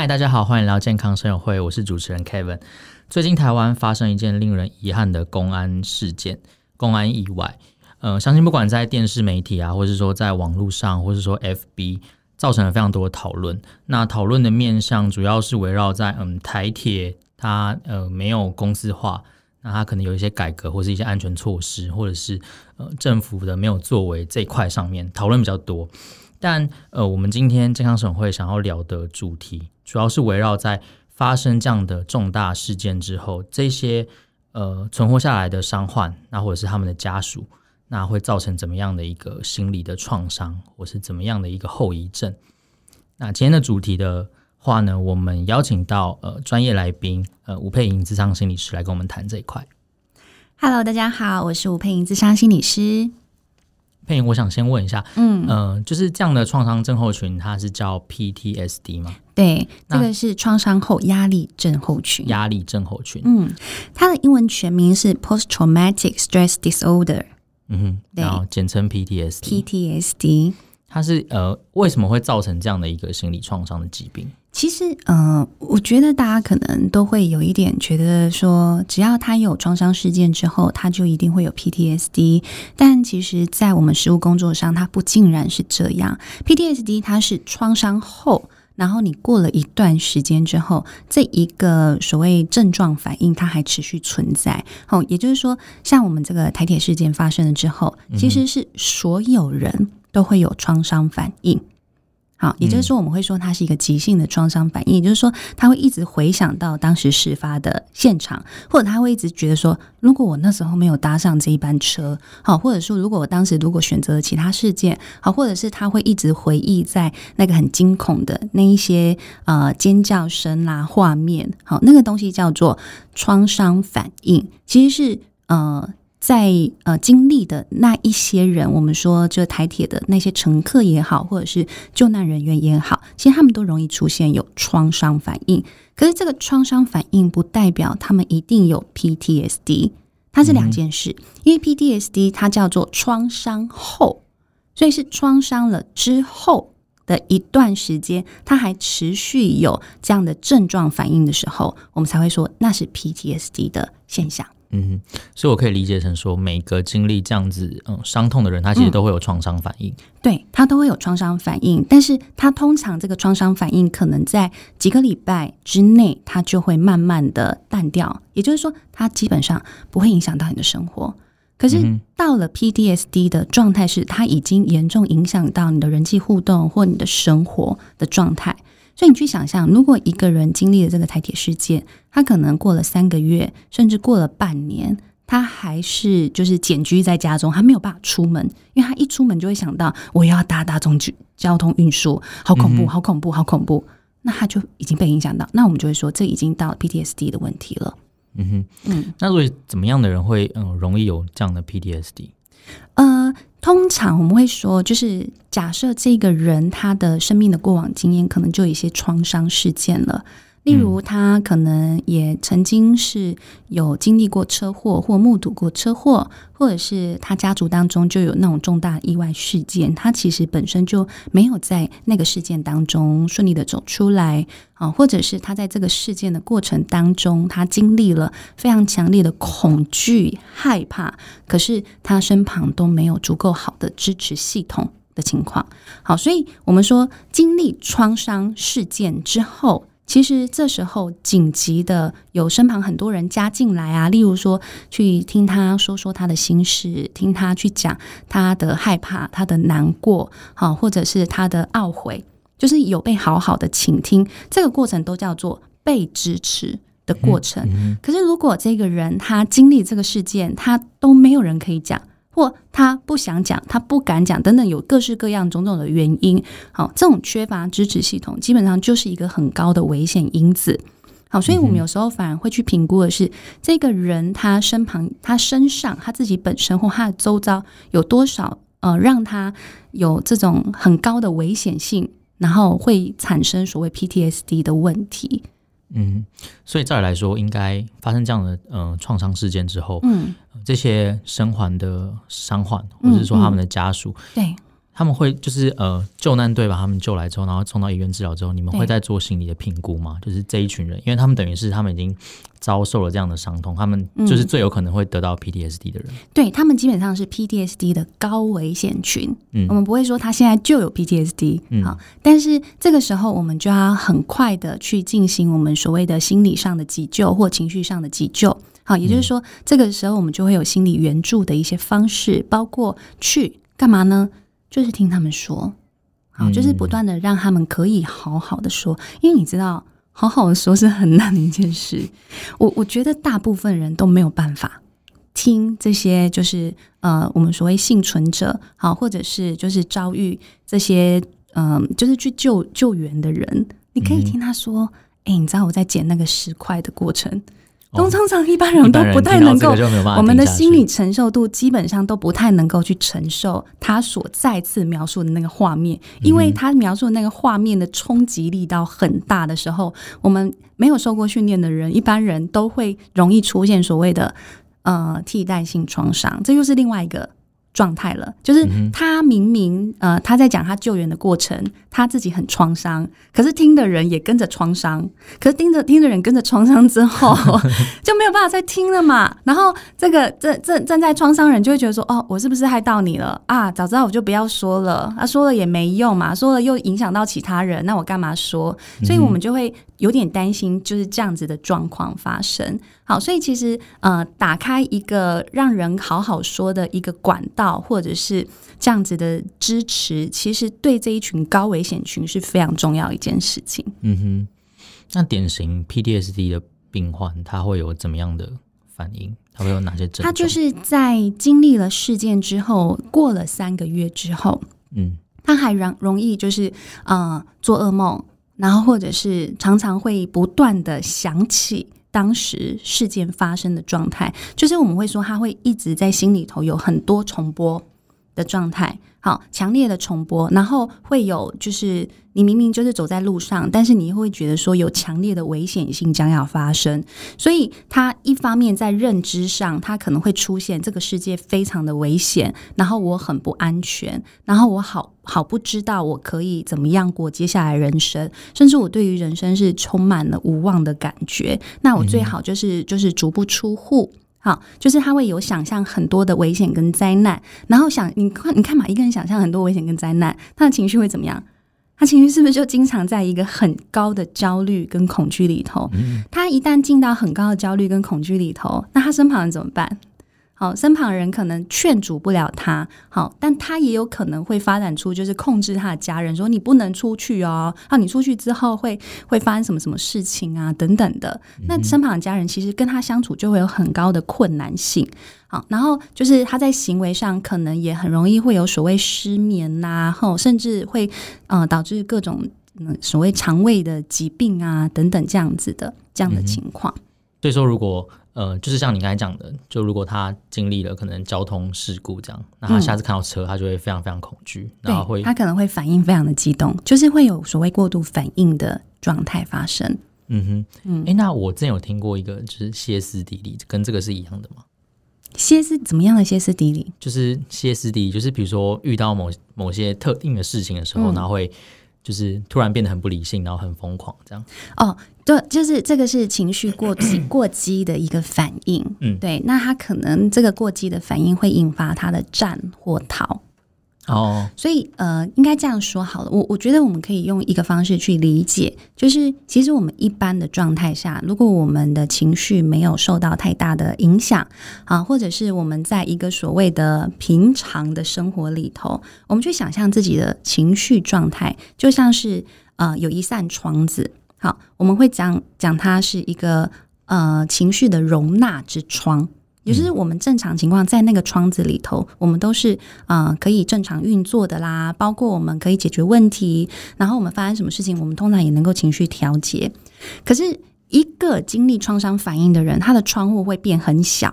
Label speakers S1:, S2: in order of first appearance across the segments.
S1: 嗨，大家好，欢迎来到健康生友会，我是主持人 Kevin。最近台湾发生一件令人遗憾的公安事件，公安意外。呃，相信不管在电视媒体啊，或是说在网络上，或是说 FB，造成了非常多的讨论。那讨论的面向主要是围绕在嗯台铁它呃没有公司化，那它可能有一些改革或是一些安全措施，或者是呃政府的没有作为这一块上面讨论比较多。但呃，我们今天健康省会想要聊的主题，主要是围绕在发生这样的重大事件之后，这些呃存活下来的伤患，那或者是他们的家属，那会造成怎么样的一个心理的创伤，或是怎么样的一个后遗症？那今天的主题的话呢，我们邀请到呃专业来宾呃吴佩莹咨商心理师来跟我们谈这一块。
S2: Hello，大家好，我是吴佩莹咨商心理
S1: 师。我想先问一下，嗯，呃，就是这样的创伤症候群，它是叫 PTSD 吗？
S2: 对，这个是创伤后压力症候群。
S1: 压力症候群，
S2: 嗯，它的英文全名是 Post Traumatic Stress Disorder，
S1: 嗯哼，对，然后简称 PTSD。
S2: PTSD，
S1: 它是呃，为什么会造成这样的一个心理创伤的疾病？
S2: 其实，呃，我觉得大家可能都会有一点觉得说，只要他有创伤事件之后，他就一定会有 PTSD。但其实，在我们实务工作上，它不尽然是这样。PTSD 它是创伤后，然后你过了一段时间之后，这一个所谓症状反应，它还持续存在。哦，也就是说，像我们这个台铁事件发生了之后，其实是所有人都会有创伤反应。好，也就是说，我们会说它是一个急性的创伤反应，也就是说，他会一直回想到当时事发的现场，或者他会一直觉得说，如果我那时候没有搭上这一班车，好，或者说如果我当时如果选择了其他事件，好，或者是他会一直回忆在那个很惊恐的那一些呃尖叫声啦、画面，好，那个东西叫做创伤反应，其实是呃。在呃经历的那一些人，我们说这台铁的那些乘客也好，或者是救难人员也好，其实他们都容易出现有创伤反应。可是这个创伤反应不代表他们一定有 PTSD，它是两件事。因为 PTSD 它叫做创伤后，所以是创伤了之后的一段时间，它还持续有这样的症状反应的时候，我们才会说那是 PTSD 的现象。
S1: 嗯，所以我可以理解成说，每个经历这样子嗯伤痛的人，他其实都会有创伤反应。
S2: 嗯、对，他都会有创伤反应，但是他通常这个创伤反应可能在几个礼拜之内，他就会慢慢的淡掉。也就是说，他基本上不会影响到你的生活。可是到了 PDSD 的状态是，它已经严重影响到你的人际互动或你的生活的状态。所以你去想象，如果一个人经历了这个台铁事件，他可能过了三个月，甚至过了半年，他还是就是茧居在家中，他没有办法出门，因为他一出门就会想到我要搭大众交通运输，好恐怖，好恐怖，好恐怖。那他就已经被影响到，那我们就会说，这已经到 PTSD 的问题了。
S1: 嗯哼，嗯，那所以怎么样的人会嗯容易有这样的 PTSD？
S2: 呃，通常我们会说，就是假设这个人他的生命的过往经验可能就有一些创伤事件了。例如，他可能也曾经是有经历过车祸，或目睹过车祸，或者是他家族当中就有那种重大意外事件，他其实本身就没有在那个事件当中顺利的走出来啊，或者是他在这个事件的过程当中，他经历了非常强烈的恐惧、害怕，可是他身旁都没有足够好的支持系统的情况。好，所以我们说，经历创伤事件之后。其实这时候紧急的有身旁很多人加进来啊，例如说去听他说说他的心事，听他去讲他的害怕、他的难过，好，或者是他的懊悔，就是有被好好的倾听，这个过程都叫做被支持的过程。可是如果这个人他经历这个事件，他都没有人可以讲。或他不想讲，他不敢讲，等等，有各式各样种种的原因。好，这种缺乏支持系统，基本上就是一个很高的危险因子。好，所以我们有时候反而会去评估的是，这个人他身旁、他身上、他自己本身或他的周遭有多少呃，让他有这种很高的危险性，然后会产生所谓 PTSD 的问题。
S1: 嗯，所以照理来说，应该发生这样的呃创伤事件之后，嗯，这些生还的伤患，或者是说他们的家属，
S2: 对、嗯，
S1: 他们会就是呃救难队把他们救来之后，然后送到医院治疗之后，你们会再做心理的评估吗？就是这一群人，因为他们等于是他们已经遭受了这样的伤痛，他们就是最有可能会得到 PTSD 的人。
S2: 嗯、对，他们基本上是 PTSD 的高危险群。嗯，我们不会说他现在就有 PTSD。嗯，好，但是这个时候我们就要很快的去进行我们所谓的心理上的急救或情绪上的急救。好，也就是说，这个时候我们就会有心理援助的一些方式，包括去干嘛呢？就是听他们说，好，就是不断的让他们可以好好的说，因为你知道，好好的说是很难的一件事。我我觉得大部分人都没有办法听这些，就是呃，我们所谓幸存者，好，或者是就是遭遇这些，嗯、呃，就是去救救援的人，你可以听他说，哎、嗯欸，你知道我在捡那个石块的过程。通常一般人都不太能够，我们的心理承受度基本上都不太能够去承受他所再次描述的那个画面，因为他描述的那个画面的冲击力道很大的时候，我们没有受过训练的人，一般人都会容易出现所谓的呃替代性创伤，这又是另外一个。状态了，就是他明明呃他在讲他救援的过程，他自己很创伤，可是听的人也跟着创伤，可是听着听的人跟着创伤之后 就没有办法再听了嘛。然后这个这这站在创伤人就会觉得说，哦，我是不是害到你了啊？早知道我就不要说了，啊说了也没用嘛，说了又影响到其他人，那我干嘛说？所以我们就会有点担心，就是这样子的状况发生。好，所以其实呃，打开一个让人好好说的一个管道，或者是这样子的支持，其实对这一群高危险群是非常重要一件事情。
S1: 嗯哼，那典型 PTSD 的病患他会有怎么样的反应？他会有哪些症状？
S2: 他就是在经历了事件之后，过了三个月之后，嗯，他还容容易就是呃做噩梦，然后或者是常常会不断的想起。当时事件发生的状态，就是我们会说他会一直在心里头有很多重播的状态，好强烈的重播，然后会有就是你明明就是走在路上，但是你会觉得说有强烈的危险性将要发生，所以他一方面在认知上，他可能会出现这个世界非常的危险，然后我很不安全，然后我好好不知道我可以怎么样过接下来人生，甚至我对于人生是充满了无望的感觉，那我最好就是就是足不出户。好，就是他会有想象很多的危险跟灾难，然后想你看，你看嘛，一个人想象很多危险跟灾难，他的情绪会怎么样？他情绪是不是就经常在一个很高的焦虑跟恐惧里头？他一旦进到很高的焦虑跟恐惧里头，那他身旁人怎么办？好，身旁人可能劝阻不了他，好，但他也有可能会发展出就是控制他的家人，说你不能出去哦，啊，你出去之后会会发生什么什么事情啊，等等的。那身旁的家人其实跟他相处就会有很高的困难性，好，然后就是他在行为上可能也很容易会有所谓失眠呐、啊，后甚至会呃导致各种嗯所谓肠胃的疾病啊等等这样子的这样的情况。
S1: 所以说如果。呃，就是像你刚才讲的，就如果他经历了可能交通事故这样，那他下次看到车，他就会非常非常恐惧，嗯、然后会
S2: 他可能会反应非常的激动，就是会有所谓过度反应的状态发生。
S1: 嗯哼，嗯，哎、欸，那我之前有听过一个，就是歇斯底里，跟这个是一样的吗？
S2: 歇斯怎么样的歇斯底里？
S1: 就是歇斯底里，就是比如说遇到某某些特定的事情的时候，嗯、然后会。就是突然变得很不理性，然后很疯狂，这样。
S2: 哦，对，就是这个是情绪过激 过激的一个反应。嗯，对，那他可能这个过激的反应会引发他的战或逃。哦，所以呃，应该这样说好了。我我觉得我们可以用一个方式去理解，就是其实我们一般的状态下，如果我们的情绪没有受到太大的影响啊，或者是我们在一个所谓的平常的生活里头，我们去想象自己的情绪状态，就像是呃有一扇窗子。好，我们会讲讲它是一个呃情绪的容纳之窗。也就是我们正常情况在那个窗子里头，我们都是啊、呃、可以正常运作的啦，包括我们可以解决问题，然后我们发生什么事情，我们通常也能够情绪调节。可是，一个经历创伤反应的人，他的窗户会变很小，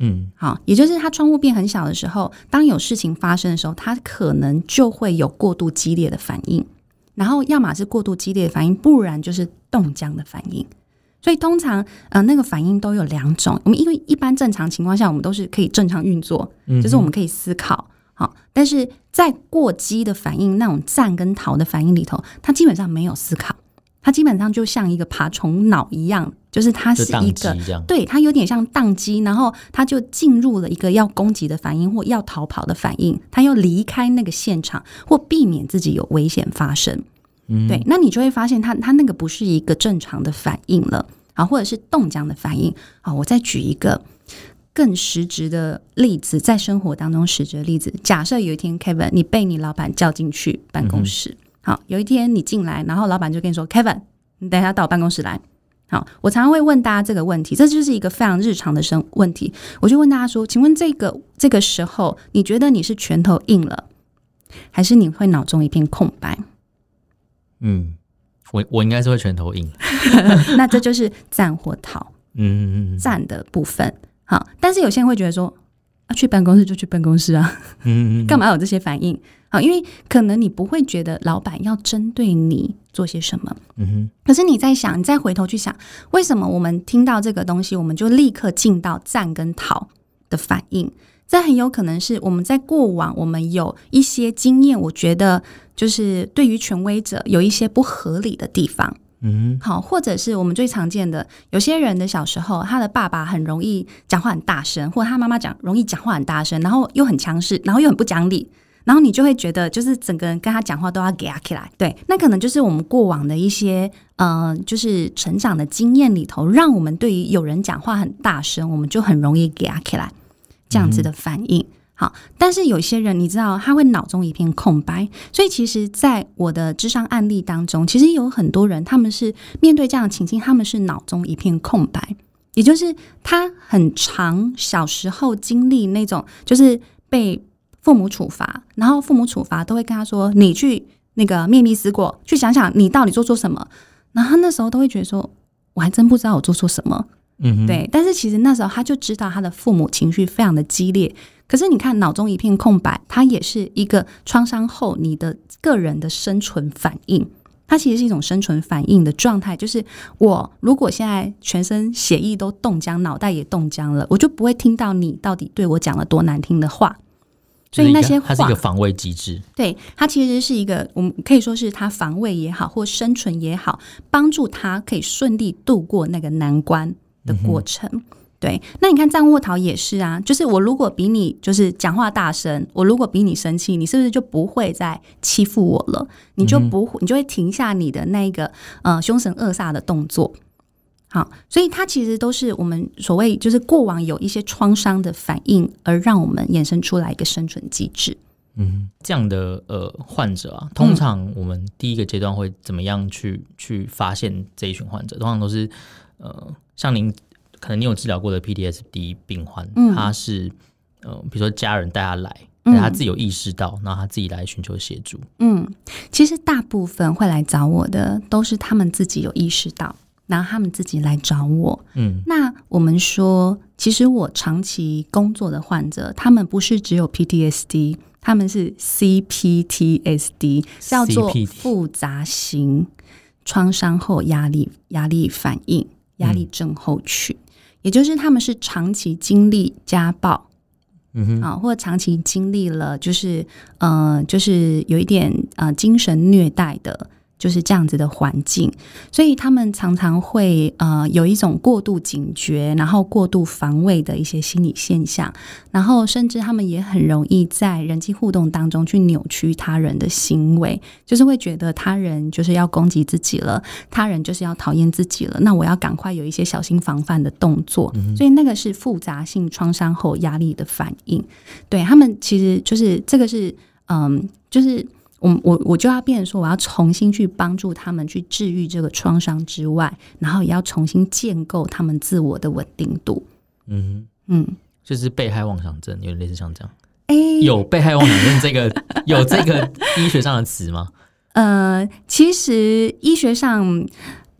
S2: 嗯，好，也就是他窗户变很小的时候，当有事情发生的时候，他可能就会有过度激烈的反应，然后要么是过度激烈的反应，不然就是冻僵的反应。所以通常，呃，那个反应都有两种。我们因为一般正常情况下，我们都是可以正常运作，嗯、就是我们可以思考，好，但是在过激的反应，那种战跟逃的反应里头，他基本上没有思考，他基本上就像一个爬虫脑一样，就是他是一个，对，他有点像宕机，然后他就进入了一个要攻击的反应或要逃跑的反应，他要离开那个现场或避免自己有危险发生。嗯，对，那你就会发现他他那个不是一个正常的反应了啊，或者是冻僵的反应啊。我再举一个。更实质的例子，在生活当中实质的例子。假设有一天，Kevin，你被你老板叫进去办公室。嗯、好，有一天你进来，然后老板就跟你说：“Kevin，你等一下到我办公室来。”好，我常常会问大家这个问题，这就是一个非常日常的生问题。我就问大家说：“请问这个这个时候，你觉得你是拳头硬了，还是你会脑中一片空白？”
S1: 嗯，我我应该是会拳头硬。
S2: 那这就是赞或逃，嗯，赞的部分。好，但是有些人会觉得说，啊，去办公室就去办公室啊，嗯，干嘛有这些反应？好，因为可能你不会觉得老板要针对你做些什么，嗯哼。可是你在想，你再回头去想，为什么我们听到这个东西，我们就立刻进到赞跟逃的反应？这很有可能是我们在过往我们有一些经验，我觉得就是对于权威者有一些不合理的地方。嗯，好，或者是我们最常见的，有些人的小时候，他的爸爸很容易讲话很大声，或者他妈妈讲容易讲话很大声，然后又很强势，然后又很不讲理，然后你就会觉得，就是整个人跟他讲话都要给他起来。对，那可能就是我们过往的一些，呃，就是成长的经验里头，让我们对于有人讲话很大声，我们就很容易给他起来这样子的反应。好，但是有些人你知道他会脑中一片空白，所以其实，在我的智商案例当中，其实有很多人他们是面对这样的情境，他们是脑中一片空白，也就是他很长小时候经历那种，就是被父母处罚，然后父母处罚都会跟他说：“你去那个面壁思过，去想想你到底做错什么。”然后那时候都会觉得说：“我还真不知道我做错什么。”嗯，对。但是其实那时候他就知道他的父母情绪非常的激烈。可是你看，脑中一片空白，它也是一个创伤后你的个人的生存反应。它其实是一种生存反应的状态，就是我如果现在全身血液都冻僵，脑袋也冻僵了，我就不会听到你到底对我讲了多难听的话。所以那些话，它
S1: 是一个防卫机制。
S2: 对，它其实是一个，我们可以说是它防卫也好，或生存也好，帮助他可以顺利度过那个难关的过程。嗯对，那你看藏卧桃也是啊，就是我如果比你就是讲话大声，我如果比你生气，你是不是就不会再欺负我了？你就不会，你就会停下你的那个呃凶神恶煞的动作。好，所以它其实都是我们所谓就是过往有一些创伤的反应，而让我们衍生出来一个生存机制。
S1: 嗯，这样的呃患者啊，通常我们第一个阶段会怎么样去去发现这一群患者？通常都是呃像您。可能你有治疗过的 PTSD 病患，嗯、他是呃，比如说家人带他来，他自己有意识到，然后他自己来寻求协助。
S2: 嗯，其实大部分会来找我的，都是他们自己有意识到，然后他们自己来找我。嗯，那我们说，其实我长期工作的患者，他们不是只有 PTSD，他们是 CPTSD，叫做复杂型创伤后压力压力反应压力症候群。嗯也就是他们是长期经历家暴，嗯哼，啊，或者长期经历了就是呃，就是有一点呃精神虐待的。就是这样子的环境，所以他们常常会呃有一种过度警觉，然后过度防卫的一些心理现象，然后甚至他们也很容易在人际互动当中去扭曲他人的行为，就是会觉得他人就是要攻击自己了，他人就是要讨厌自己了，那我要赶快有一些小心防范的动作，嗯、所以那个是复杂性创伤后压力的反应。对，他们其实就是这个是嗯，就是。我我我就要变成说，我要重新去帮助他们去治愈这个创伤之外，然后也要重新建构他们自我的稳定度。嗯嗯，
S1: 就是被害妄想症，有点类似像这样。哎、欸，有被害妄想症这个有这个医学上的词吗？
S2: 呃，其实医学上。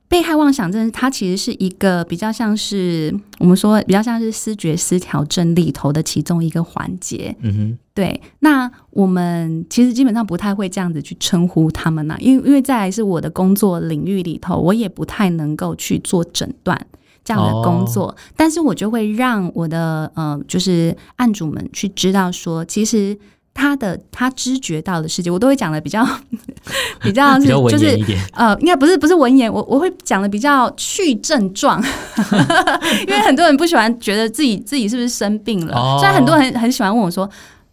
S2: 被害妄想症，它其实是一个比较像是我们说比较像是思觉失调症里头的其中一个环节。嗯哼，对。那我们其实基本上不太会这样子去称呼他们呢、啊，因为因为再来是我的工作领域里头，我也不太能够去做诊断这样的工作。哦、但是我就会让我的呃，就是案主们去知道说，其实他的他知觉到的世界，我都会讲的比较 比较 是就是呃，应该不是不是文言，我我会讲的比较去症状，因为很多人不喜欢觉得自己自己是不是生病了，虽然很多人很喜欢问我说，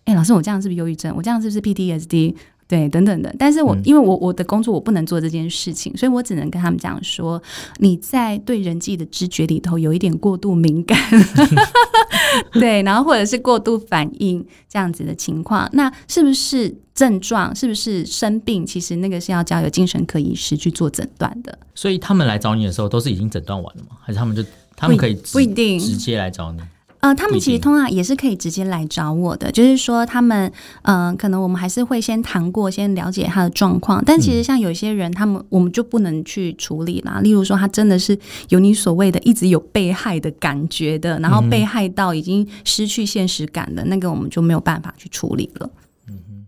S2: 哎、欸，老师，我这样是不是忧郁症？我这样是不是 PTSD？对，等等的，但是我、嗯、因为我我的工作我不能做这件事情，所以我只能跟他们讲说，你在对人际的知觉里头有一点过度敏感 对，然后或者是过度反应这样子的情况，那是不是症状？是不是生病？其实那个是要交由精神科医师去做诊断的。
S1: 所以他们来找你的时候，都是已经诊断完了吗？还是他们就他们可以
S2: 不一定
S1: 直接来找你？
S2: 呃，他们其实通常也是可以直接来找我的，就是说他们，嗯、呃，可能我们还是会先谈过，先了解他的状况。但其实像有些人，他们我们就不能去处理啦。例如说，他真的是有你所谓的一直有被害的感觉的，然后被害到已经失去现实感的那个，我们就没有办法去处理了。
S1: 嗯哼，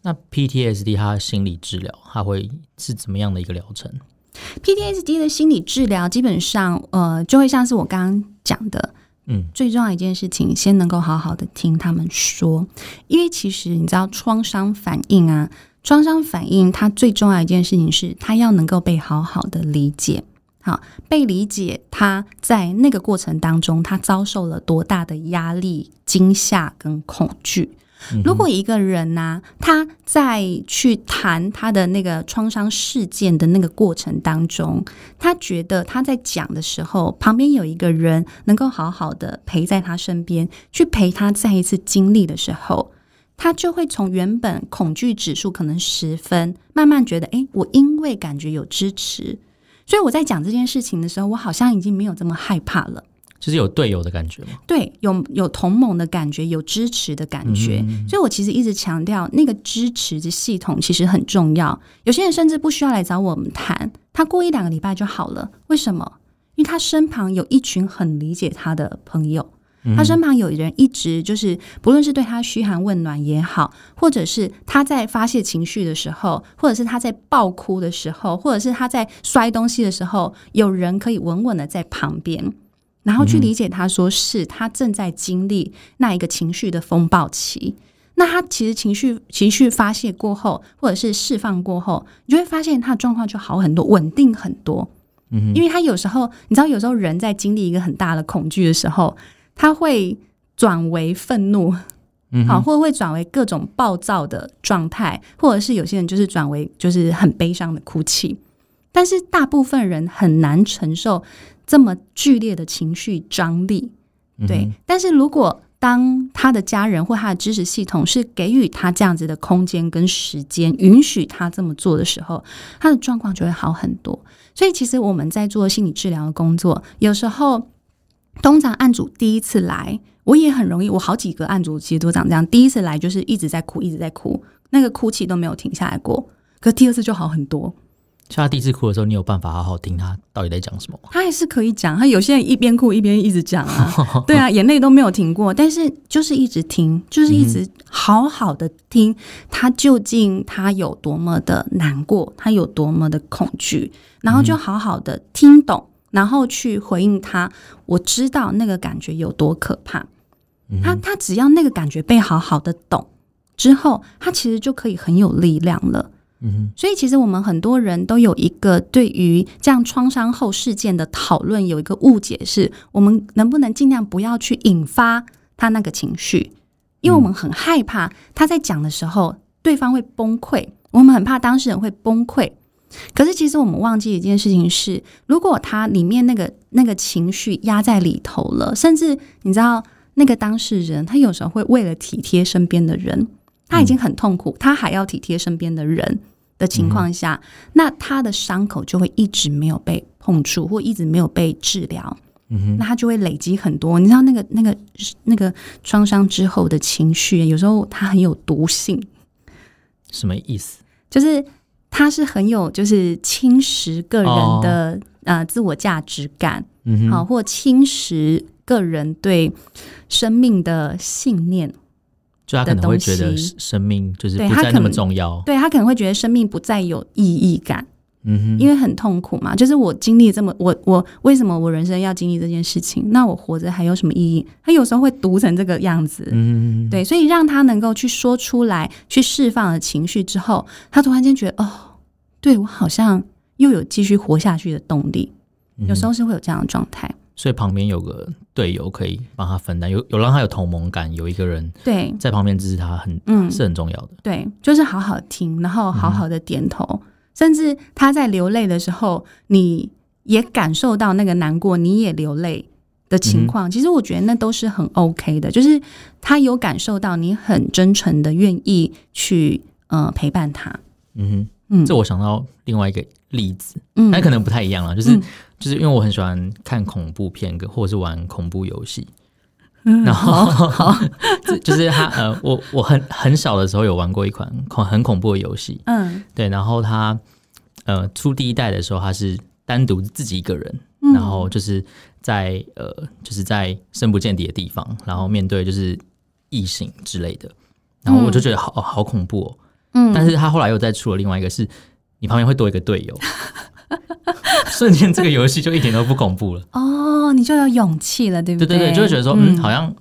S1: 那 PTSD 它的心理治疗，它会是怎么样的一个疗程
S2: ？PTSD 的心理治疗基本上，呃，就会像是我刚刚讲的。
S1: 嗯，
S2: 最重要一件事情，先能够好好的听他们说，因为其实你知道创伤反应啊，创伤反应它最重要一件事情是，它要能够被好好的理解，好，被理解，他在那个过程当中，他遭受了多大的压力、惊吓跟恐惧。如果一个人呢、他在去谈他的那个创伤事件的那个过程当中，他觉得他在讲的时候，旁边有一个人能够好好的陪在他身边，去陪他再一次经历的时候，他就会从原本恐惧指数可能十分，慢慢觉得，诶，我因为感觉有支持，所以我在讲这件事情的时候，我好像已经没有这么害怕了。
S1: 就是有队友的感觉吗？
S2: 对，有有同盟的感觉，有支持的感觉。所以我其实一直强调，那个支持的系统其实很重要。有些人甚至不需要来找我们谈，他过一两个礼拜就好了。为什么？因为他身旁有一群很理解他的朋友，他身旁有人一直就是，不论是对他嘘寒问暖也好，或者是他在发泄情绪的时候，或者是他在爆哭的时候，或者是他在摔东西的时候，有人可以稳稳的在旁边。然后去理解他，说是他正在经历那一个情绪的风暴期。那他其实情绪情绪发泄过后，或者是释放过后，你就会发现他的状况就好很多，稳定很多。嗯，因为他有时候，你知道，有时候人在经历一个很大的恐惧的时候，他会转为愤怒，嗯，好，或者会转为各种暴躁的状态，或者是有些人就是转为就是很悲伤的哭泣。但是大部分人很难承受。这么剧烈的情绪张力，对。嗯、但是如果当他的家人或他的支持系统是给予他这样子的空间跟时间，允许他这么做的时候，他的状况就会好很多。所以，其实我们在做心理治疗的工作，有时候通常案主第一次来，我也很容易，我好几个案主其实都长这样，第一次来就是一直在哭，一直在哭，那个哭泣都没有停下来过，可第二次就好很多。
S1: 像他第一次哭的时候，你有办法好好听他到底在讲什么吗？
S2: 他还是可以讲，他有些人一边哭一边一直讲啊，对啊，眼泪都没有停过，但是就是一直听，就是一直好好的听他究竟他有多么的难过，他有多么的恐惧，然后就好好的听懂，然后去回应他。我知道那个感觉有多可怕，他他只要那个感觉被好好的懂之后，他其实就可以很有力量了。
S1: 嗯，
S2: 所以其实我们很多人都有一个对于这样创伤后事件的讨论有一个误解，是我们能不能尽量不要去引发他那个情绪，因为我们很害怕他在讲的时候对方会崩溃，我们很怕当事人会崩溃。可是其实我们忘记一件事情是，如果他里面那个那个情绪压在里头了，甚至你知道那个当事人他有时候会为了体贴身边的人，他已经很痛苦，他还要体贴身边的人。的情况下，嗯，那他的伤口就会一直没有被碰触，或一直没有被治疗，嗯，那他就会累积很多。你知道那个那个那个创伤之后的情绪，有时候它很有毒性。
S1: 什么意思？
S2: 就是他是很有，就是侵蚀个人的，哦，呃自我价值感，嗯，好，或侵蚀个人对生命的信念。
S1: 就他可能会觉得生命就是不再那么重要，
S2: 对，他可能会觉得生命不再有意义感，
S1: 嗯哼，
S2: 因为很痛苦嘛。就是我经历这么，我我为什么我人生要经历这件事情？那我活着还有什么意义？他有时候会读成这个样子，
S1: 嗯哼，
S2: 对，所以让他能够去说出来，去释放了情绪之后，他突然间觉得，哦，对我好像又有继续活下去的动力。有时候是会有这样的状态。
S1: 所以旁边有个队友可以帮他分担，有有让他有同盟感，有一个人对在旁边支持他很，很嗯是很重要的。
S2: 对，就是好好听，然后好好的点头，嗯、甚至他在流泪的时候，你也感受到那个难过，你也流泪的情况。嗯、其实我觉得那都是很 OK 的，就是他有感受到你很真诚的愿意去呃陪伴他。
S1: 嗯哼，嗯，这我想到另外一个例子，嗯，那可能不太一样了，就是。嗯。就是因为我很喜欢看恐怖片，或者是玩恐怖游戏，嗯、然后 就是他呃，我我很很小的时候有玩过一款恐很恐怖的游戏，嗯，对，然后他呃出第一代的时候，他是单独自己一个人，嗯、然后就是在呃就是在深不见底的地方，然后面对就是异形之类的，然后我就觉得好好恐怖哦，嗯，但是他后来又再出了另外一个是，你旁边会多一个队友。瞬间，这个游戏就一点都不恐怖了。
S2: 哦，你就有勇气了，对不对？
S1: 对对对，就会觉得说，嗯，好像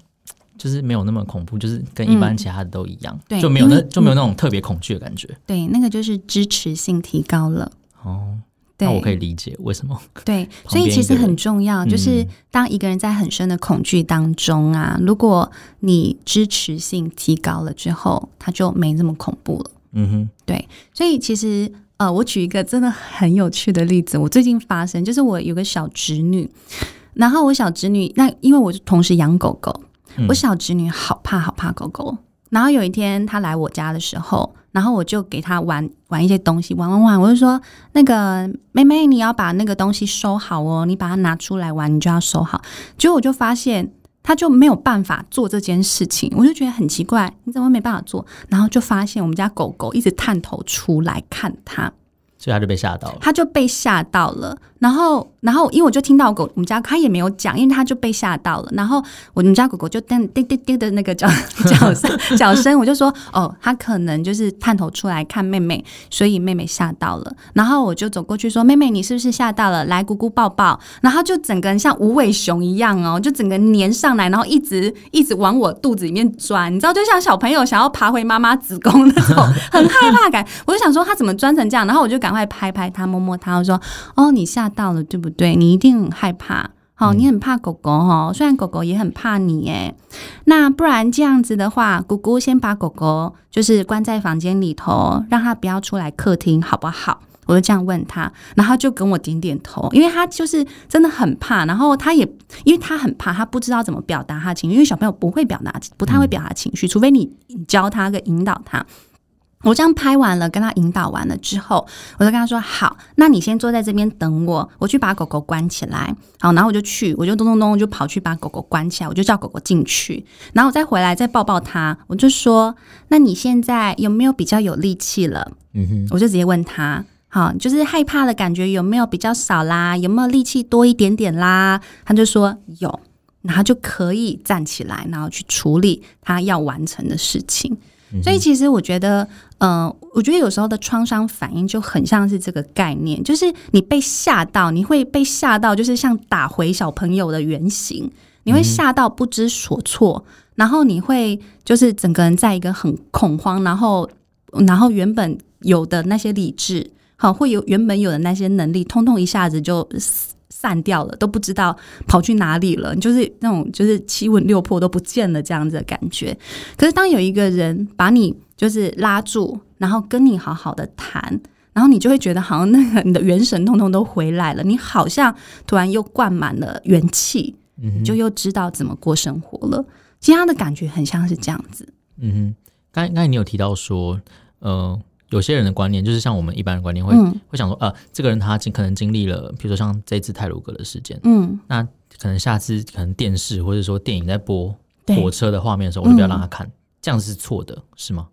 S1: 就是没有那么恐怖，就是跟一般其他的都一样，对，就没有那就没有那种特别恐惧的感觉。
S2: 对，那个就是支持性提高了。
S1: 哦，那我可以理解为什么。
S2: 对，所以其实很重要，就是当一个人在很深的恐惧当中啊，如果你支持性提高了之后，他就没那么恐怖了。嗯哼，对，所以其实。呃，我举一个真的很有趣的例子，我最近发生，就是我有个小侄女，然后我小侄女，那因为我同时养狗狗，嗯、我小侄女好怕好怕狗狗，然后有一天她来我家的时候，然后我就给她玩玩一些东西，玩玩玩，我就说那个妹妹，你要把那个东西收好哦，你把它拿出来玩，你就要收好，结果我就发现。他就没有办法做这件事情，我就觉得很奇怪，你怎么没办法做？然后就发现我们家狗狗一直探头出来看他，
S1: 所以他就被吓到了。
S2: 他就被吓到了。然后，然后，因为我就听到狗，我们家他也没有讲，因为他就被吓到了。然后，我们家狗狗就叮叮叮叮的那个叫叫声 叫声，我就说哦，他可能就是探头出来看妹妹，所以妹妹吓到了。然后我就走过去说：“妹妹，你是不是吓到了？来，姑姑抱抱。”然后就整个人像无尾熊一样哦，就整个粘上来，然后一直一直往我肚子里面钻，你知道，就像小朋友想要爬回妈妈子宫那种很害怕感。我就想说他怎么钻成这样，然后我就感赶快拍拍他，摸摸他，我说：“哦，你吓。”到了对不对？你一定很害怕，好，你很怕狗狗哦。虽然狗狗也很怕你，诶，那不然这样子的话，姑姑先把狗狗就是关在房间里头，让它不要出来客厅，好不好？我就这样问他，然后就跟我点点头，因为他就是真的很怕，然后他也因为他很怕，他不知道怎么表达他情绪，因为小朋友不会表达，不太会表达情绪，除非你教他个引导他。我这样拍完了，跟他引导完了之后，我就跟他说：“好，那你先坐在这边等我，我去把狗狗关起来。”好，然后我就去，我就咚咚咚就跑去把狗狗关起来，我就叫狗狗进去，然后我再回来再抱抱他。我就说：“那你现在有没有比较有力气了？”嗯哼，我就直接问他：“好，就是害怕的感觉有没有比较少啦？有没有力气多一点点啦？”他就说有，然后就可以站起来，然后去处理他要完成的事情。所以其实我觉得，嗯、呃，我觉得有时候的创伤反应就很像是这个概念，就是你被吓到，你会被吓到，就是像打回小朋友的原形，你会吓到不知所措，然后你会就是整个人在一个很恐慌，然后然后原本有的那些理智，好，会有原本有的那些能力，通通一下子就散掉了，都不知道跑去哪里了，就是那种就是七魂六魄都不见了这样子的感觉。可是当有一个人把你就是拉住，然后跟你好好的谈，然后你就会觉得好像那个你的元神通通都回来了，你好像突然又灌满了元气，嗯哼，就又知道怎么过生活了。其他的感觉很像是这样子。嗯
S1: 哼，刚刚才你有提到说，呃。有些人的观念就是像我们一般的观念会、嗯、会想说，呃，这个人他经可能经历了，比如说像这次泰鲁阁的事件，嗯，那可能下次可能电视或者说电影在播火车的画面的时候，我就不要让他看，嗯、这样是错的，是吗？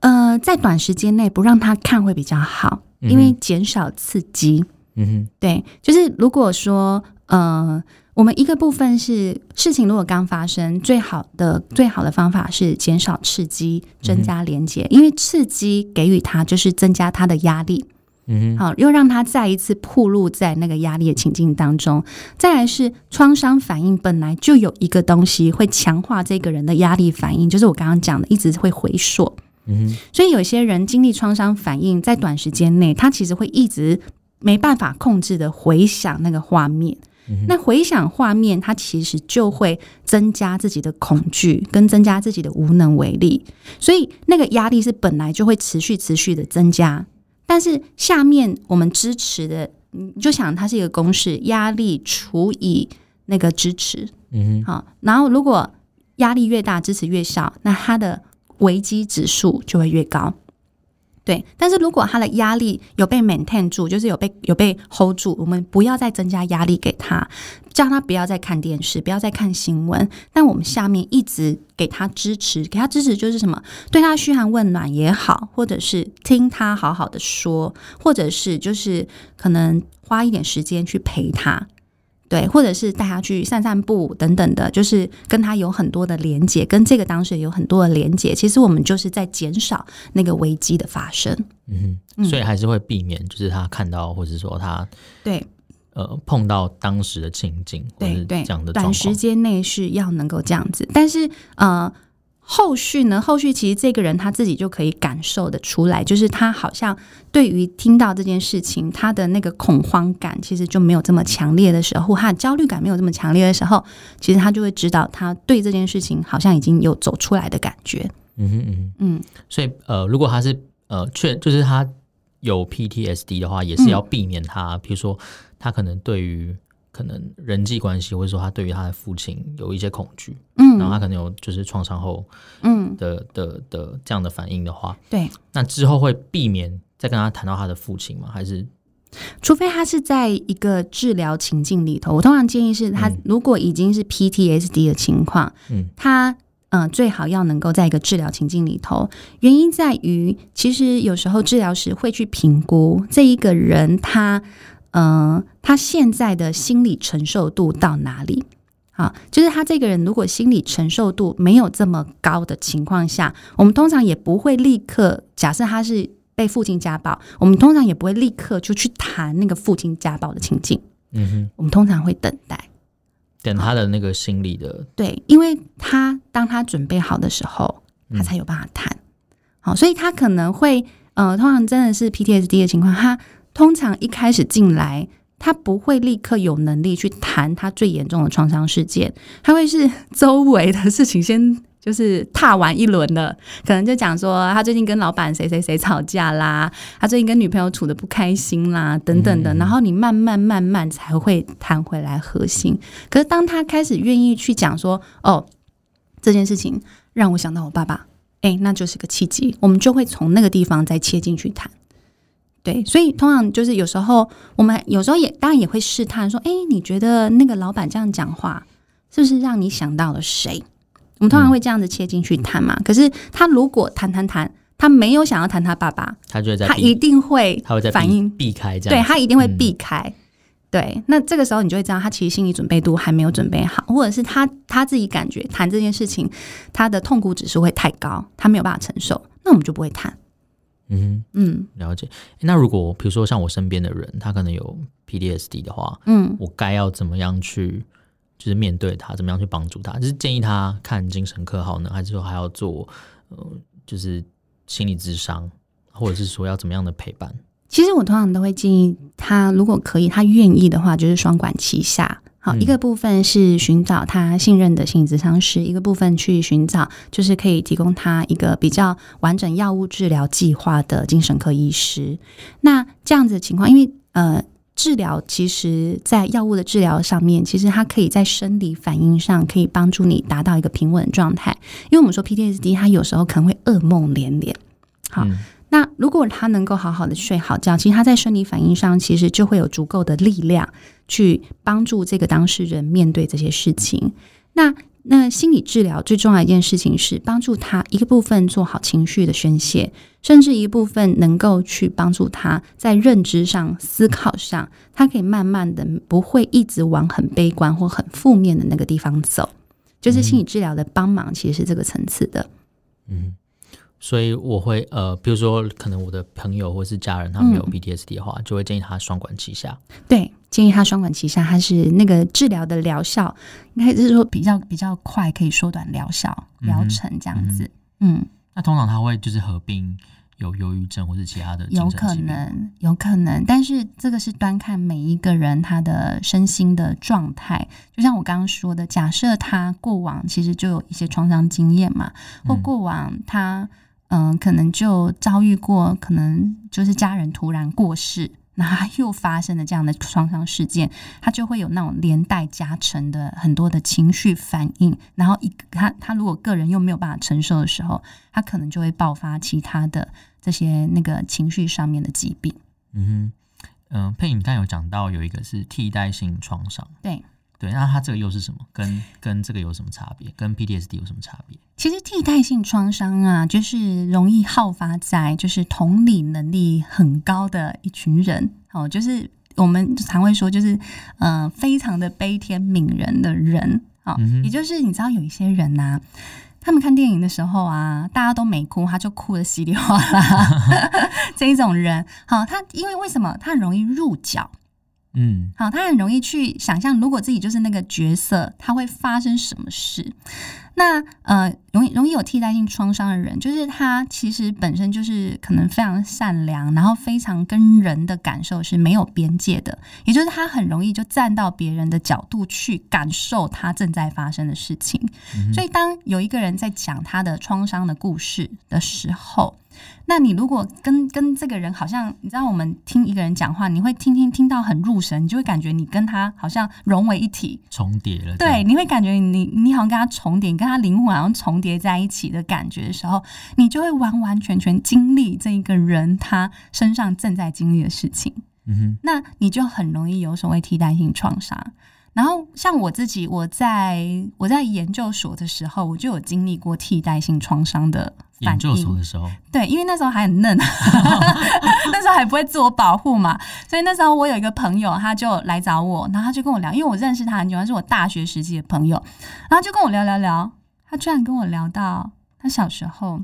S2: 呃，在短时间内不让他看会比较好，因为减少刺激。嗯哼，对，就是如果说，呃。我们一个部分是事情如果刚发生，最好的最好的方法是减少刺激，增加连接，嗯、因为刺激给予他就是增加他的压力，
S1: 嗯，
S2: 好，又让他再一次暴露在那个压力的情境当中。再来是创伤反应，本来就有一个东西会强化这个人的压力反应，就是我刚刚讲的，一直会回溯。
S1: 嗯，
S2: 所以有些人经历创伤反应，在短时间内，他其实会一直没办法控制的回想那个画面。嗯、那回想画面，他其实就会增加自己的恐惧，跟增加自己的无能为力。所以那个压力是本来就会持续持续的增加。但是下面我们支持的，你就想它是一个公式：压力除以那个支持。
S1: 嗯，
S2: 好，然后如果压力越大，支持越小，那它的危机指数就会越高。对，但是如果他的压力有被 maintain 住，就是有被有被 hold 住，我们不要再增加压力给他，叫他不要再看电视，不要再看新闻。但我们下面一直给他支持，给他支持就是什么？对他嘘寒问暖也好，或者是听他好好的说，或者是就是可能花一点时间去陪他。对，或者是带他去散散步等等的，就是跟他有很多的连接，跟这个当事人有很多的连接。其实我们就是在减少那个危机的发生。
S1: 嗯，所以还是会避免，就是他看到，或者说他
S2: 对
S1: 呃碰到当时的情景，对对，这样的
S2: 短时间内是要能够这样子，但是呃。后续呢？后续其实这个人他自己就可以感受的出来，就是他好像对于听到这件事情，他的那个恐慌感其实就没有这么强烈的时候，他的焦虑感没有这么强烈的时候，其实他就会知道他对这件事情好像已经有走出来的感觉。
S1: 嗯哼嗯嗯，所以呃，如果他是呃确就是他有 PTSD 的话，也是要避免他，嗯、比如说他可能对于。可能人际关系，或者说他对于他的父亲有一些恐惧，嗯，然后他可能有就是创伤后，嗯。的的的，这样的反应的话，
S2: 对，
S1: 那之后会避免再跟他谈到他的父亲吗？还是？
S2: 除非他是在一个治疗情境里头，我通常建议是他如果已经是 PTSD 的情况，嗯，他嗯、呃、最好要能够在一个治疗情境里头，原因在于其实有时候治疗师会去评估这一个人他。嗯、呃，他现在的心理承受度到哪里？啊，就是他这个人如果心理承受度没有这么高的情况下，我们通常也不会立刻假设他是被父亲家暴，我们通常也不会立刻就去谈那个父亲家暴的情境。
S1: 嗯哼，
S2: 我们通常会等待，
S1: 等他的那个心理的
S2: 对，因为他当他准备好的时候，他才有办法谈。好、嗯，所以他可能会呃，通常真的是 PTSD 的情况，他。通常一开始进来，他不会立刻有能力去谈他最严重的创伤事件，他会是周围的事情先就是踏完一轮了，可能就讲说他最近跟老板谁谁谁吵架啦，他最近跟女朋友处的不开心啦，等等的，然后你慢慢慢慢才会谈回来核心。可是当他开始愿意去讲说，哦，这件事情让我想到我爸爸，诶，那就是个契机，我们就会从那个地方再切进去谈。对，所以通常就是有时候我们有时候也当然也会试探说，哎，你觉得那个老板这样讲话是不是让你想到了谁？我们通常会这样子切进去谈嘛。可是他如果谈谈谈，他没有想要谈他爸爸，
S1: 他就在
S2: 他一定会
S1: 他会在
S2: 反应
S1: 避开这样，
S2: 对他一定会避开。嗯、对，那这个时候你就会知道他其实心理准备度还没有准备好，或者是他他自己感觉谈这件事情他的痛苦指数会太高，他没有办法承受，那我们就不会谈。
S1: 嗯嗯，了解。那如果比如说像我身边的人，他可能有 PDSD 的话，嗯，我该要怎么样去，就是面对他，怎么样去帮助他？就是建议他看精神科好呢，还是说还要做呃，就是心理咨商，或者是说要怎么样的陪伴？
S2: 其实我通常都会建议他，如果可以，他愿意的话，就是双管齐下。好，一个部分是寻找他信任的心理咨商师，一个部分去寻找就是可以提供他一个比较完整药物治疗计划的精神科医师。那这样子的情况，因为呃，治疗其实在药物的治疗上面，其实它可以在生理反应上可以帮助你达到一个平稳的状态。因为我们说 PTSD，它有时候可能会噩梦连连。好。嗯那如果他能够好好的睡好觉，其实他在生理反应上其实就会有足够的力量去帮助这个当事人面对这些事情。那那心理治疗最重要一件事情是帮助他一个部分做好情绪的宣泄，甚至一部分能够去帮助他在认知上、思考上，他可以慢慢的不会一直往很悲观或很负面的那个地方走。就是心理治疗的帮忙，其实是这个层次的。
S1: 嗯。所以我会呃，比如说可能我的朋友或是家人他们有 PTSD 的话，嗯、就会建议他双管齐下。
S2: 对，建议他双管齐下，他是那个治疗的疗效，应该就是说比较比较快，可以缩短疗效疗程这样子。嗯，嗯，
S1: 那通常他会就是合并。有忧郁症或是其他的，
S2: 有可能，有可能，但是这个是端看每一个人他的身心的状态。就像我刚刚说的，假设他过往其实就有一些创伤经验嘛，或过往他嗯、呃，可能就遭遇过，可能就是家人突然过世。那他又发生了这样的创伤事件，他就会有那种连带加成的很多的情绪反应，然后一他他如果个人又没有办法承受的时候，他可能就会爆发其他的这些那个情绪上面的疾病。
S1: 嗯哼，嗯、呃，佩颖刚有讲到有一个是替代性创伤，
S2: 对。
S1: 对，那它这个又是什么？跟跟这个有什么差别？跟 PTSD 有什么差别？
S2: 其实替代性创伤啊，就是容易好发在就是同理能力很高的一群人哦，就是我们常会说，就是呃，非常的悲天悯人的人哦，嗯、也就是你知道有一些人呐、啊，他们看电影的时候啊，大家都没哭，他就哭得稀里哗啦，这一种人，好、哦，他因为为什么他很容易入角？嗯，好，他很容易去想象，如果自己就是那个角色，他会发生什么事。那呃，容易容易有替代性创伤的人，就是他其实本身就是可能非常善良，然后非常跟人的感受是没有边界的，也就是他很容易就站到别人的角度去感受他正在发生的事情。嗯。所以，当有一个人在讲他的创伤的故事的时候，那你如果跟跟这个人好像，你知道，我们听一个人讲话，你会听听听到很入神，你就会感觉你跟他好像融为一体，
S1: 重叠了。
S2: 对，你会感觉你你好像跟他重叠，跟他灵魂好像重叠在一起的感觉的时候，你就会完完全全经历这一个人他身上正在经历的事情。嗯哼，那你就很容易有所谓替代性创伤。然后像我自己，我在我在研究所的时候，我就有经历过替代性创伤的反应。
S1: 研究所的时候，
S2: 对，因为那时候还很嫩，那时候还不会自我保护嘛，所以那时候我有一个朋友，他就来找我，然后他就跟我聊，因为我认识他很久，他是我大学时期的朋友，然后就跟我聊聊聊，他居然跟我聊到他小时候。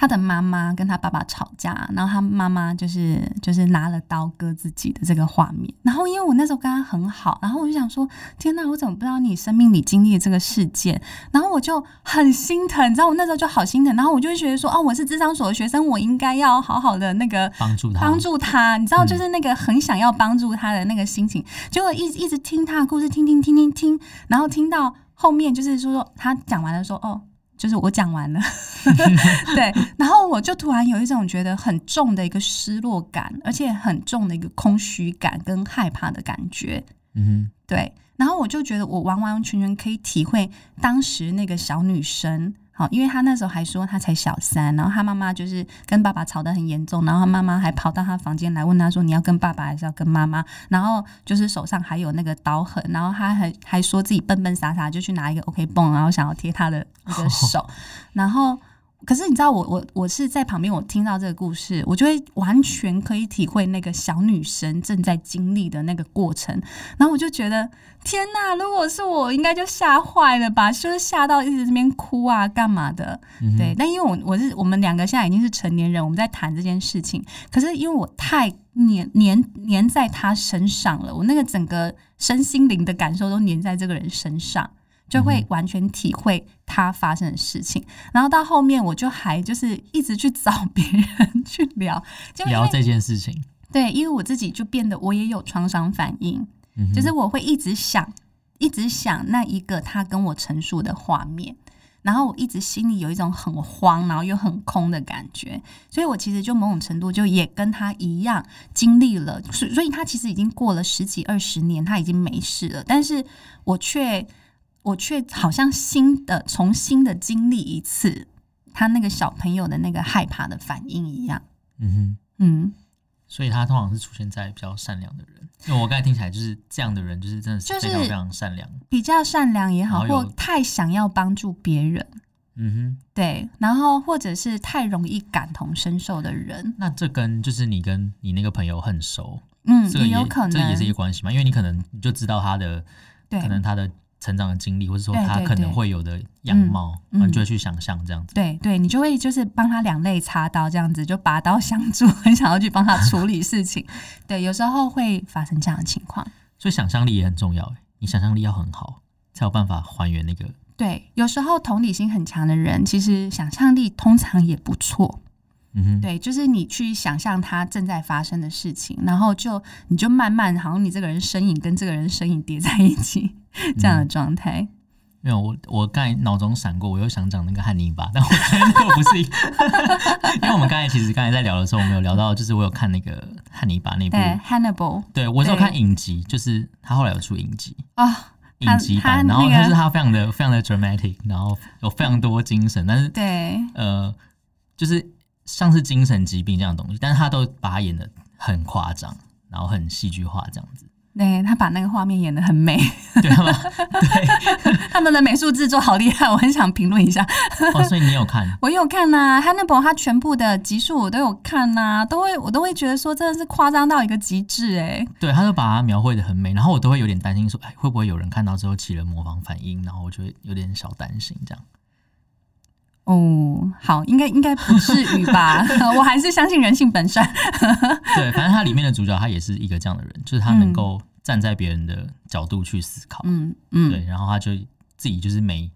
S2: 他的妈妈跟他爸爸吵架，然后他妈妈就是就是拿了刀割自己的这个画面。然后因为我那时候跟他很好，然后我就想说：天哪，我怎么不知道你生命里经历的这个事件？然后我就很心疼，你知道，我那时候就好心疼。然后我就会觉得说：哦，我是智商所的学生，我应该要好好的那个
S1: 帮助他，
S2: 帮助他。你知道，就是那个很想要帮助他的那个心情。结果一一直听他的故事，听听听听听，然后听到后面就是说说他讲完了说：哦。就是我讲完了，对，然后我就突然有一种觉得很重的一个失落感，而且很重的一个空虚感跟害怕的感觉，嗯哼，对，然后我就觉得我完完全全可以体会当时那个小女生。好，因为他那时候还说他才小三，然后他妈妈就是跟爸爸吵得很严重，然后他妈妈还跑到他房间来问他说：“你要跟爸爸还是要跟妈妈？”然后就是手上还有那个刀痕，然后他还还说自己笨笨傻傻就去拿一个 OK 绷，然后想要贴他的那个手，哦、然后。可是你知道我我我是在旁边，我听到这个故事，我就会完全可以体会那个小女生正在经历的那个过程，然后我就觉得天哪！如果是我，应该就吓坏了吧，就是吓到一直这边哭啊，干嘛的？嗯、对。但因为我我是我们两个现在已经是成年人，我们在谈这件事情，可是因为我太黏黏黏在他身上了，我那个整个身心灵的感受都黏在这个人身上。就会完全体会他发生的事情，然后到后面我就还就是一直去找别人 去聊，就
S1: 聊这件事情。
S2: 对，因为我自己就变得我也有创伤反应，嗯、就是我会一直想，一直想那一个他跟我陈述的画面，然后我一直心里有一种很慌，然后又很空的感觉，所以我其实就某种程度就也跟他一样经历了，所所以他其实已经过了十几二十年，他已经没事了，但是我却。我却好像新的、重新的经历一次他那个小朋友的那个害怕的反应一样。嗯哼，嗯，
S1: 所以他通常是出现在比较善良的人。因为我刚才听起来就是这样的人，就是真的是非常非常善良，
S2: 比较善良也好，或太想要帮助别人。嗯哼，对，然后或者是太容易感同身受的人。
S1: 那这跟就是你跟你那个朋友很熟，
S2: 嗯，
S1: 这个也，
S2: 也有可能，
S1: 这也是一个关系嘛？因为你可能你就知道他的，对，可能他的。成长的经历，或者说他可能会有的样貌，你就会去想象这样子。
S2: 对对，你就会就是帮他两肋插刀这样子，就拔刀相助，很想要去帮他处理事情。对，有时候会发生这样的情况。
S1: 所以想象力也很重要，你想象力要很好，才有办法还原那个。
S2: 对，有时候同理心很强的人，其实想象力通常也不错。嗯哼，对，就是你去想象他正在发生的事情，然后就你就慢慢好像你这个人身影跟这个人身影叠在一起 这样的状态。
S1: 没有，我我刚才脑中闪过，我又想讲那个汉尼拔，但我觉得那个不是一个，因为我们刚才其实刚才在聊的时候，我们有聊到，就是我有看那个汉尼拔那部《
S2: Hannibal》，
S1: 对我是有看影集，就是他后来有出影集
S2: 啊，哦、
S1: 影集版，然后就是他非常的非常的 dramatic，然后有非常多精神，但是
S2: 对，
S1: 呃，就是。像是精神疾病这样的东西，但是他都把它演的很夸张，然后很戏剧化这样子。
S2: 对，他把那个画面演的很美，
S1: 对吗？对，
S2: 他们的美术制作好厉害，我很想评论一下。
S1: 哦，所以你有看？
S2: 我有看呐，啊，Hannibal 他全部的集数我都有看呐，啊，都会我都会觉得说真的是夸张到一个极致哎。
S1: 对，他就把它描绘的很美，然后我都会有点担心说，哎，会不会有人看到之后起了模仿反应，然后我就会有点小担心这样。
S2: 哦，好，应该应该不至于吧？我还是相信人性本善。
S1: 对，反正他里面的主角他也是一个这样的人，就是他能够站在别人的角度去思考。嗯嗯，对，然后他就自己就是没，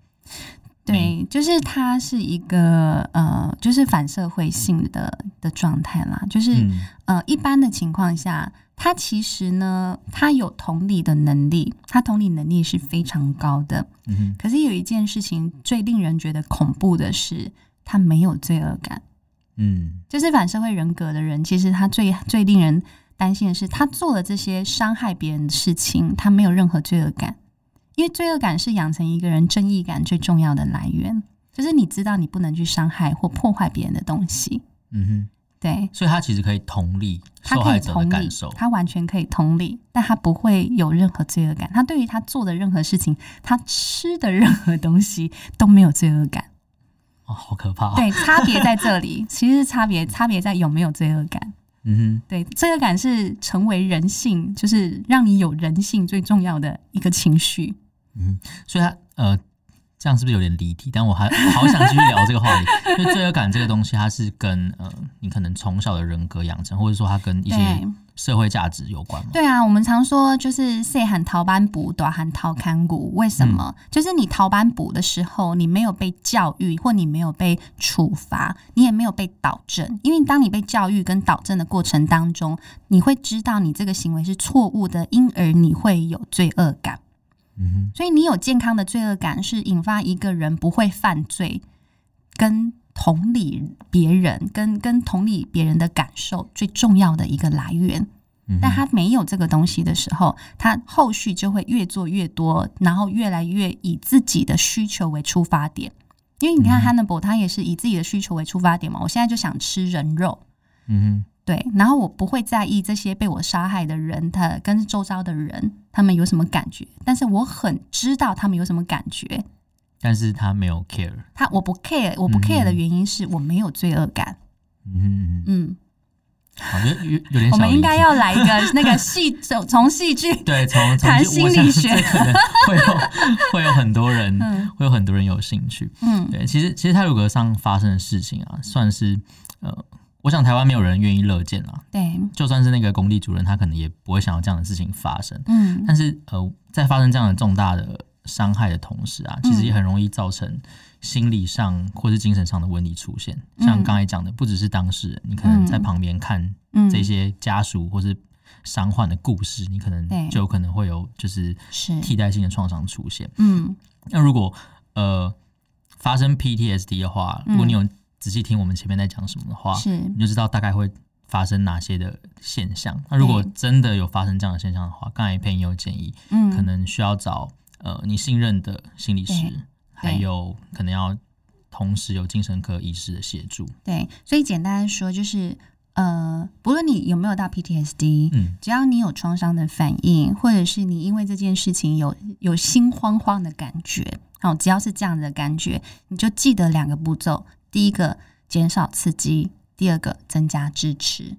S2: 对，就是他是一个呃，就是反社会性的的状态啦，就是、嗯、呃，一般的情况下。他其实呢，他有同理的能力，他同理能力是非常高的。嗯。可是有一件事情最令人觉得恐怖的是，他没有罪恶感。嗯，就是反社会人格的人，其实他最最令人担心的是，他做了这些伤害别人的事情，他没有任何罪恶感。因为罪恶感是养成一个人正义感最重要的来源，就是你知道你不能去伤害或破坏别人的东西。嗯哼。对，
S1: 所以他其实可以同理受害者的感受，
S2: 他完全可以同理，但他不会有任何罪恶感。他对于他做的任何事情，他吃的任何东西都没有罪恶感。
S1: 哦，好可怕！
S2: 对，差别在这里，其实差别差别在有没有罪恶感。嗯哼，对，罪恶感是成为人性，就是让你有人性最重要的一个情绪。
S1: 嗯，所以他呃。这样是不是有点离题？但我还 好想继续聊这个话题。因为罪恶感这个东西，它是跟呃，你可能从小的人格养成，或者说它跟一些社会价值有关吗？
S2: 对啊，我们常说就是谁喊逃班补，短喊逃看骨。为什么？嗯、就是你逃班补的时候，你没有被教育，或你没有被处罚，你也没有被导正。因为当你被教育跟导正的过程当中，你会知道你这个行为是错误的，因而你会有罪恶感。嗯哼，所以你有健康的罪恶感，是引发一个人不会犯罪，跟同理别人，跟跟同理别人的感受最重要的一个来源。但他没有这个东西的时候，他后续就会越做越多，然后越来越以自己的需求为出发点。因为你看 Hannibal，他也是以自己的需求为出发点嘛。我现在就想吃人肉。嗯哼。对，然后我不会在意这些被我杀害的人，他跟周遭的人，他们有什么感觉？但是我很知道他们有什么感觉。
S1: 但是他没有 care，
S2: 他我不 care，我不 care 的原因是我没有罪恶感。嗯嗯，
S1: 好，有有有点。
S2: 我们应该要来一个那个戏，从从戏剧
S1: 对，从
S2: 谈心理学，
S1: 可能会有会有很多人，嗯、会有很多人有兴趣。嗯，对，其实其实泰鲁格上发生的事情啊，算是呃。我想台湾没有人愿意乐见啊。
S2: 对，
S1: 就算是那个工地主任，他可能也不会想要这样的事情发生。嗯，但是呃，在发生这样的重大的伤害的同时啊，其实也很容易造成心理上或是精神上的问题出现。嗯、像刚才讲的，不只是当事人，你可能在旁边看这些家属或是伤患的故事，你可能就有可能会有就是替代性的创伤出现。嗯，那如果呃发生 PTSD 的话，如果你有仔细听我们前面在讲什么的话，是你就知道大概会发生哪些的现象。那如果真的有发生这样的现象的话，刚才佩也有建议，嗯，可能需要找呃你信任的心理师，还有可能要同时有精神科医师的协助。
S2: 对，所以简单说就是，呃，不论你有没有到 PTSD，嗯，只要你有创伤的反应，或者是你因为这件事情有有心慌慌的感觉，好，只要是这样的感觉，你就记得两个步骤。第一个减少刺激，第二个增加支持。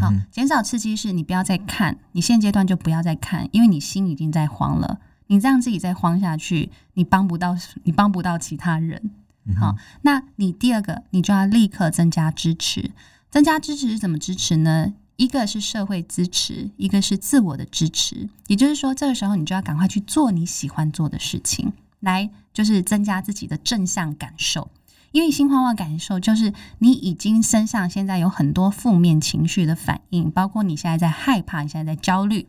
S2: 好，减少刺激是你不要再看，你现阶段就不要再看，因为你心已经在慌了。你这样自己再慌下去，你帮不到你帮不到其他人。嗯、好，那你第二个，你就要立刻增加支持。增加支持是怎么支持呢？一个是社会支持，一个是自我的支持。也就是说，这个时候你就要赶快去做你喜欢做的事情，来就是增加自己的正向感受。因为心慌慌感受就是你已经身上现在有很多负面情绪的反应，包括你现在在害怕，你现在在焦虑。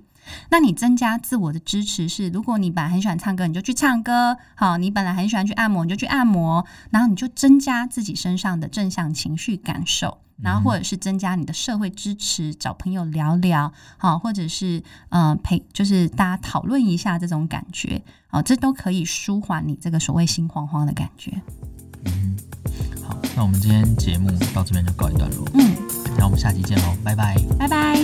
S2: 那你增加自我的支持是，如果你本来很喜欢唱歌，你就去唱歌。好，你本来很喜欢去按摩，你就去按摩。然后你就增加自己身上的正向情绪感受，然后或者是增加你的社会支持，找朋友聊聊，好，或者是呃陪，就是大家讨论一下这种感觉，好，这都可以舒缓你这个所谓心慌慌的感觉。
S1: 嗯。好那我们今天节目到这边就告一段落。
S2: 嗯，
S1: 那我们下期见喽，拜拜，
S2: 拜拜。